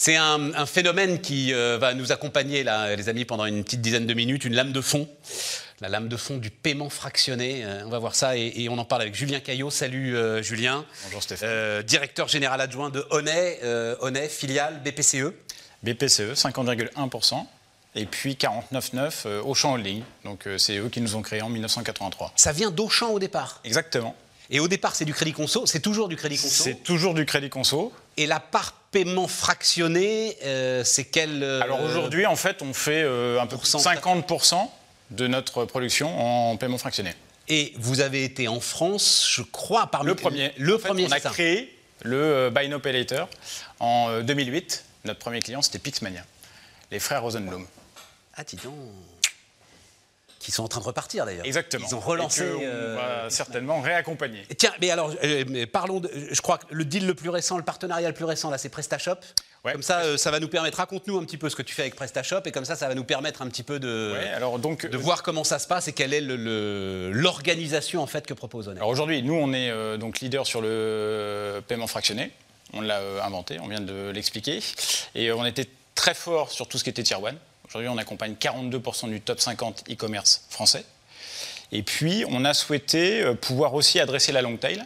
C'est un, un phénomène qui euh, va nous accompagner, là, les amis, pendant une petite dizaine de minutes, une lame de fond. La lame de fond du paiement fractionné. Euh, on va voir ça et, et on en parle avec Julien Caillot. Salut euh, Julien. Bonjour Stéphane. Directeur général adjoint de Honnet, Honnet, filiale BPCE. BPCE, 50,1%. Et puis 49,9 euh, Auchan Holding. Donc c'est eux qui nous ont créés en 1983. Ça vient d'Auchan au départ. Exactement. Et au départ, c'est du crédit conso. C'est toujours du crédit conso. C'est toujours du crédit conso. Et la part paiement fractionné, euh, c'est quel euh, Alors aujourd'hui, en fait, on fait euh, un peu plus de pourcent- 50% de notre production en paiement fractionné. Et vous avez été en France, je crois, parmi Le premier. Le En fait, premier, on a ça. créé le Buy Now Pay Later en euh, 2008. Notre premier client, c'était Pixmania. Les frères Rosenblum. Ah, dis donc. Qui sont en train de repartir d'ailleurs. Exactement. Ils ont relancé. Et on euh, va certainement réaccompagner. Tiens, mais alors, euh, mais parlons de. Je crois que le deal le plus récent, le partenariat le plus récent, là, c'est PrestaShop. Ouais. Comme ça, euh, ça va nous permettre. Raconte-nous un petit peu ce que tu fais avec PrestaShop, et comme ça, ça va nous permettre un petit peu de, Ouais, alors donc, de voir comment ça se passe et quelle est le- le- l'organisation en fait que propose Honnet. Alors aujourd'hui, nous, on est euh, donc leader sur le paiement fractionné. On l'a euh, inventé, on vient de l'expliquer. Et euh, on était très fort sur tout ce qui était tier one. Aujourd'hui, on accompagne 42% du top 50 e-commerce français. Et puis, on a souhaité euh, pouvoir aussi adresser la long tail.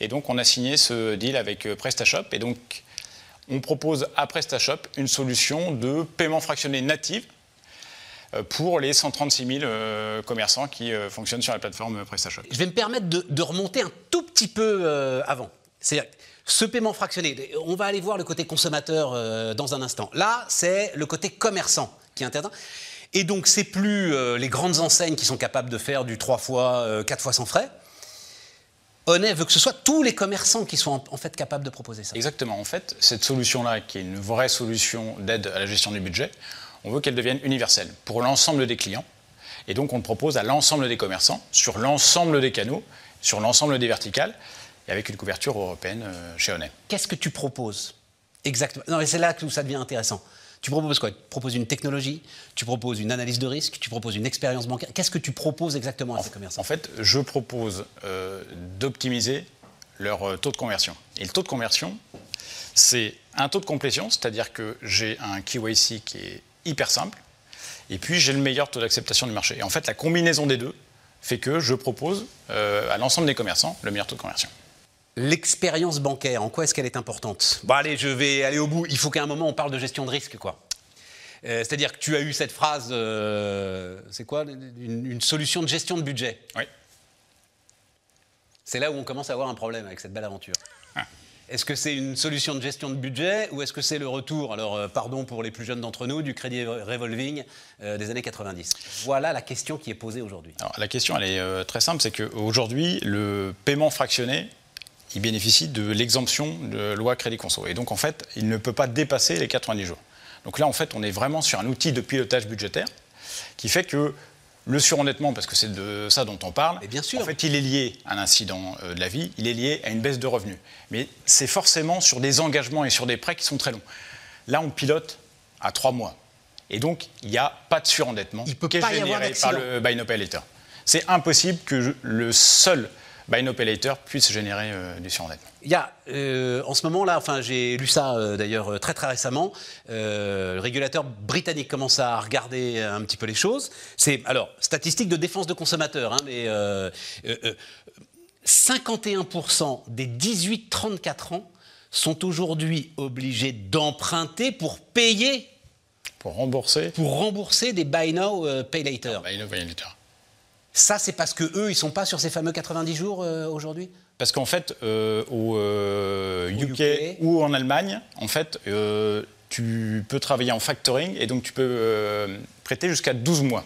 Et donc, on a signé ce deal avec euh, PrestaShop. Et donc, on propose à PrestaShop une solution de paiement fractionné native euh, pour les 136 000 euh, commerçants qui fonctionnent sur la plateforme PrestaShop. Je vais me permettre de, remonter un tout petit peu avant. C'est-à-dire, ce paiement fractionné, on va aller voir le côté consommateur dans un instant. Là, c'est le côté commerçant qui intervient. Et donc, c'est plus euh, les grandes enseignes qui sont capables de faire du 3 fois, euh, 4 fois sans frais. Honnet veut que ce soit tous les commerçants qui soient en, en fait capables de proposer ça. Exactement. En fait, cette solution-là, qui est une vraie solution d'aide à la gestion du budget, on veut qu'elle devienne universelle pour l'ensemble des clients. Et donc, on le propose à l'ensemble des commerçants, sur l'ensemble des canaux, sur l'ensemble des verticales, et avec une couverture européenne euh, chez Honnet. Qu'est-ce que tu proposes? Exactement. Non, mais c'est là où ça devient intéressant. Tu proposes quoi? Tu proposes une technologie, tu proposes une analyse de risque, tu proposes une expérience bancaire? Qu'est-ce que tu proposes exactement à ces commerçants? En fait, je propose euh, d'optimiser leur euh, taux de conversion. Et le taux de conversion, c'est un taux de complétion, c'est-à-dire que j'ai un KYC qui est hyper simple, et puis j'ai le meilleur taux d'acceptation du marché. Et en fait, la combinaison des deux fait que je propose euh, à l'ensemble des commerçants le meilleur taux de conversion. L'expérience bancaire, en quoi est-ce qu'elle est importante? Bon, allez, je vais aller au bout. Il faut qu'à un moment, on parle de gestion de risque, quoi. Euh, C'est-à-dire que tu as eu cette phrase, euh, c'est quoi? Une, une solution de gestion de budget. Oui. C'est là où on commence à avoir un problème avec cette belle aventure. Ah. Est-ce que c'est une solution de gestion de budget ou est-ce que c'est le retour, alors euh, pardon pour les plus jeunes d'entre nous, du crédit revolving euh, des années 90 Voilà la question qui est posée aujourd'hui. Alors, la question, elle est euh, très simple, c'est qu'aujourd'hui, le paiement fractionné, il bénéficie de l'exemption de loi crédit conso. Et donc, en fait, il ne peut pas dépasser les 90 jours. Donc là, en fait, on est vraiment sur un outil de pilotage budgétaire qui fait que le surendettement, parce que c'est de ça dont on parle, Mais bien sûr. en fait, il est lié à un incident euh, de la vie, il est lié à une baisse de revenus. Mais c'est forcément sur des engagements et sur des prêts qui sont très longs. Là, on pilote à trois mois. Et donc, il n'y a pas de surendettement Il peut qui est pas y avoir généré par le Buy Now Pay Later. C'est impossible que le seul Buy Now Pay Later puisse générer euh, du surendettement. Il y a, euh, en ce moment-là, enfin j'ai lu ça euh, d'ailleurs euh, très très récemment, le régulateur britannique commence à regarder un petit peu les choses. C'est, alors, statistique de défense de consommateurs, hein, mais euh, euh, euh, 51% des 18-34 ans sont aujourd'hui obligés d'emprunter pour payer, Pour rembourser, pour rembourser des buy now, pay later. Buy Now Pay Later. Ça, c'est parce que eux, ils sont pas sur ces fameux 90 jours euh, aujourd'hui? Parce qu'en fait, euh, au euh, Au UK, UK. ou en Allemagne, en fait, euh, tu peux travailler en factoring et donc tu peux euh, prêter jusqu'à 12 mois.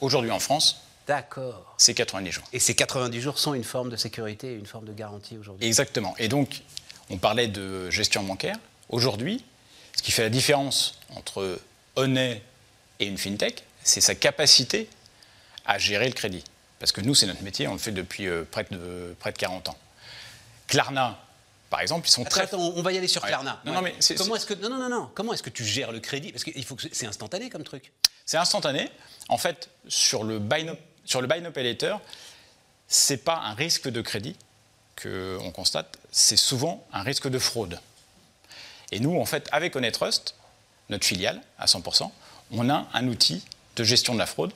Aujourd'hui en France, D'accord. c'est 90 jours. Et ces 90 jours sont une forme de sécurité et une forme de garantie aujourd'hui? Exactement. Et donc, on parlait de gestion bancaire. Aujourd'hui, ce qui fait la différence entre Honnet et une fintech, c'est sa capacité à gérer le crédit. Parce que nous, c'est notre métier, on le fait depuis euh, près, de, près de 40 ans. Klarna, par exemple, ils sont Attends, très... on va y aller sur Ouais. Klarna. Non, non, mais comment est-ce que non, non, non, non. Comment est-ce que tu gères le crédit? Parce qu'il faut que c'est instantané comme truc. C'est instantané. En fait, sur le buy now, sur le buy pay later, c'est pas un risque de crédit qu'on constate, c'est souvent un risque de fraude. Et nous, en fait, avec Honest Trust, notre filiale à 100%, on a un outil de gestion de la fraude,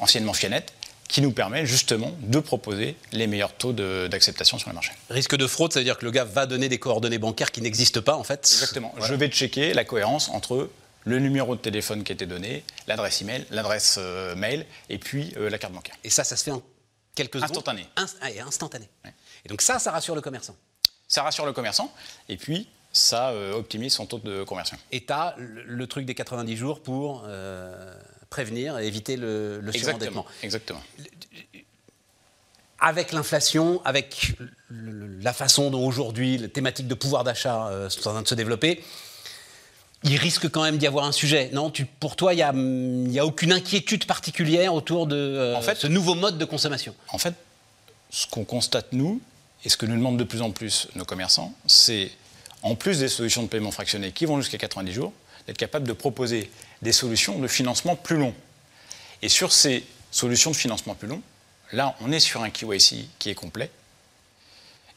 anciennement Fianet, qui nous permet justement de proposer les meilleurs taux d'acceptation sur le marché. Risque de fraude, ça veut dire que le gars va donner des coordonnées bancaires qui n'existent pas en fait? Exactement. Je vais checker la cohérence entre le numéro de téléphone qui a été donné, l'adresse email, l'adresse euh, mail et puis euh, la carte bancaire. Et ça, ça se fait en quelques secondes? Instantané. et instantané. Et donc ça, ça rassure le commerçant. Ça rassure le commerçant et puis ça euh, optimise son taux de conversion. Et tu as le, truc des 90 jours pour prévenir et éviter le, le surendettement. Exactement. Avec l'inflation, avec la façon dont aujourd'hui les thématiques de pouvoir d'achat euh, sont en train de se développer, il risque quand même d'y avoir un sujet. Non, tu, pour toi, il n'y a, a, aucune inquiétude particulière autour de euh, en fait, ce nouveau mode de consommation? En fait, ce qu'on constate, nous, et ce que nous demandent de plus en plus nos commerçants, c'est, en plus des solutions de paiement fractionné qui vont jusqu'à 90 jours, d'être capable de proposer des solutions de financement plus long. Et sur ces solutions de financement plus long, là, on est sur un KYC qui est complet.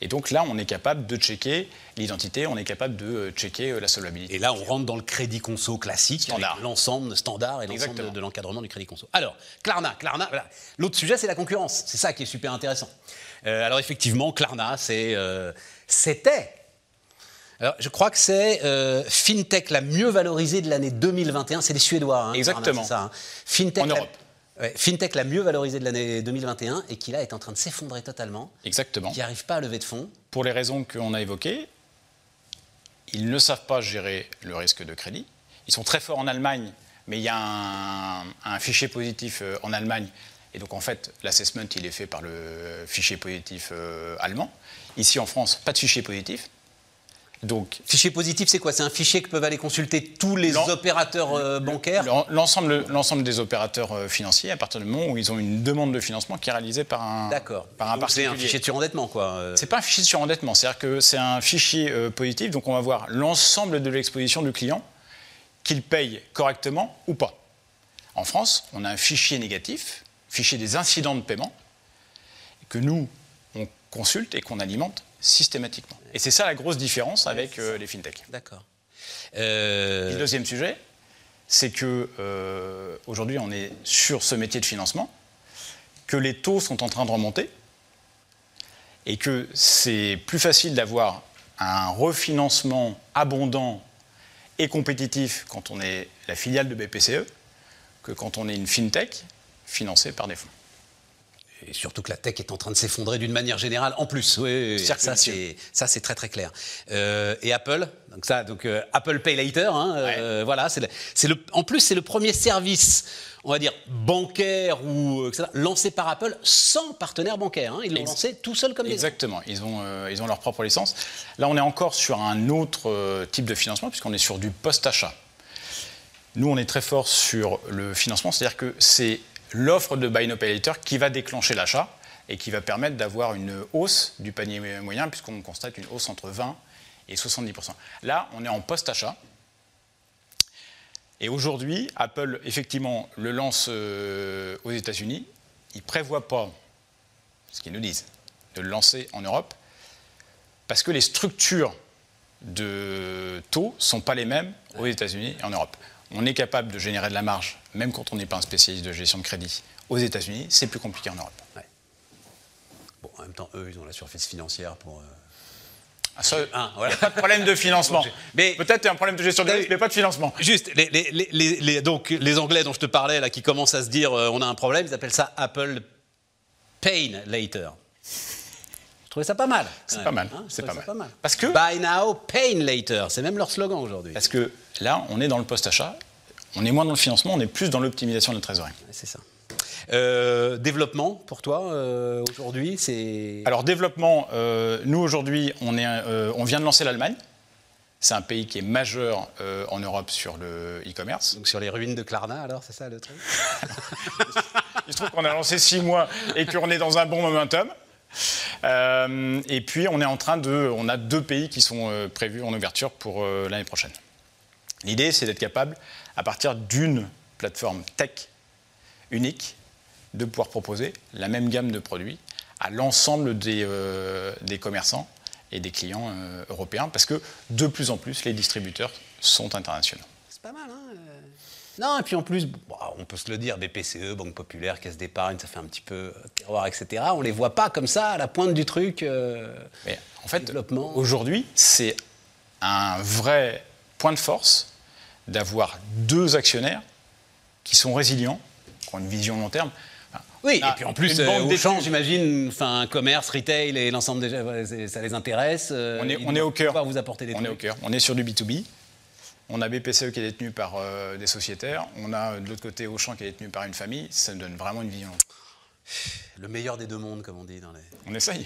Et donc là, on est capable de checker l'identité, on est capable de euh, checker euh, la solvabilité. Et là, on rentre dans le crédit conso classique, l'ensemble standard et l'ensemble de, l'encadrement du crédit conso. Alors, Klarna, Klarna, l'autre sujet, c'est la concurrence. C'est ça qui est super intéressant. Euh, alors effectivement, Klarna, c'était alors, je crois que c'est euh, FinTech la mieux valorisée de l'année 2021. C'est les Suédois. Hein, Exactement. ça, hein. FinTech en Europe. La, FinTech la mieux valorisée de l'année 2021 et qui là est en train de s'effondrer totalement. Exactement. Qui n'arrive pas à lever de fonds. Pour les raisons qu'on a évoquées, ils ne savent pas gérer le risque de crédit. Ils sont très forts en Allemagne, mais il y a un, fichier positif euh, en Allemagne. Et donc, en fait, l'assessment, il est fait par le fichier positif euh, allemand. Ici, en France, pas de fichier positif. Donc, fichier positif, c'est quoi? C'est un fichier que peuvent aller consulter tous les opérateurs euh, bancaires? L'ensemble des opérateurs euh, financiers, à partir du moment où ils ont une demande de financement qui est réalisée par un, D'accord. par un C'est un fichier de surendettement, quoi. Euh. C'est pas un fichier de surendettement, c'est-à-dire que c'est un fichier positif, donc on va voir l'ensemble de l'exposition du client, qu'il paye correctement ou pas. En France, on a un fichier négatif, fichier des incidents de paiement, que nous, on consulte et qu'on alimente systématiquement. Et c'est ça la grosse différence avec euh, les fintechs. D'accord. Le deuxième sujet, c'est que euh, aujourd'hui on est sur ce métier de financement, que les taux sont en train de remonter et que c'est plus facile d'avoir un refinancement abondant et compétitif quand on est la filiale de BPCE que quand on est une fintech financée par des fonds. Et surtout que la tech est en train de s'effondrer d'une manière générale en plus. Oui, ça c'est ça c'est très très clair. Euh, et Apple, donc ça, donc euh, Apple Pay Later, hein, euh, voilà, c'est le, en plus c'est le premier service, on va dire bancaire ou etc., lancé par Apple sans partenaire bancaire. Hein. ils l'ont lancé tout seul comme Exactement. Ils ont ils ont leur propre licence. Là, on est encore sur un autre type de financement puisqu'on est sur du post-achat. Nous, on est très fort sur le financement, c'est-à-dire que c'est l'offre de Buy Now Pay Later qui va déclencher l'achat et qui va permettre d'avoir une hausse du panier moyen, puisqu'on constate une hausse entre 20 et 70%. Là, on est en post-achat. Et aujourd'hui, Apple, effectivement, le lance euh, aux États-Unis. Ils ne prévoient pas, ce qu'ils nous disent, de le lancer en Europe, parce que les structures de taux ne sont pas les mêmes aux États-Unis et en Europe on est capable de générer de la marge, même quand on n'est pas un spécialiste de gestion de crédit. Aux États-Unis, c'est plus compliqué en Europe. Bon, en même temps, eux, ils ont la surface financière pour. Euh, ah, il n'y a pas de problème de financement. mais Peut-être un problème de gestion de risque, mais pas de financement. Juste, les, donc, les Anglais dont je te parlais, là, qui commencent à se dire euh, on a un problème, ils appellent ça Apple Pain Later. Je trouvais ça pas mal. C'est pas mal. Hein, c'est pas, mal. Parce que Buy now, pain later. C'est même leur slogan aujourd'hui. Parce que là, on est dans le post-achat. On est moins dans le financement, on est plus dans l'optimisation de la trésorerie. C'est ça. Euh, développement pour toi euh, aujourd'hui, c'est. Alors développement, euh, nous aujourd'hui, on, est, on vient de lancer l'Allemagne. C'est un pays qui est majeur en Europe sur le e-commerce. Donc sur les ruines de Klarna, alors, c'est ça le truc Il se trouve qu'on a lancé six mois et qu'on est dans un bon momentum. Et puis on est en train de, on a deux pays qui sont prévus en ouverture pour l'année prochaine. L'idée, c'est d'être capable, à partir d'une plateforme tech unique, de pouvoir proposer la même gamme de produits à l'ensemble des, euh, commerçants et des clients euh, européens, parce que de plus en plus, les distributeurs sont internationaux. C'est pas mal, hein euh. Non, et puis en plus, on peut se le dire, BPCE, Banque Populaire, Caisse d'épargne, ça fait un petit peu euh, terroir, etc. On les voit pas comme ça à la pointe du truc. euh, Mais en fait, Développement. aujourd'hui, c'est un vrai point de force d'avoir deux actionnaires qui sont résilients, qui ont une vision long terme. Enfin, Oui, on a et puis en plus, euh, Auchan, d'études. j'imagine, enfin, commerce, retail et l'ensemble des ça les intéresse. euh, On est, on au cœur. pouvoir vous apporter des on est au cœur. On est sur du B2B. On a BPCE qui est détenu par euh, des sociétaires. On a euh, de l'autre côté Auchan qui est détenu par une famille. Ça donne vraiment une vision. Le meilleur des deux mondes, comme on dit dans les. On essaye.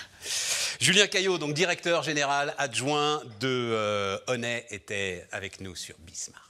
Julien Caillot, donc directeur général adjoint de euh, Honnay, était avec nous sur Bismarck.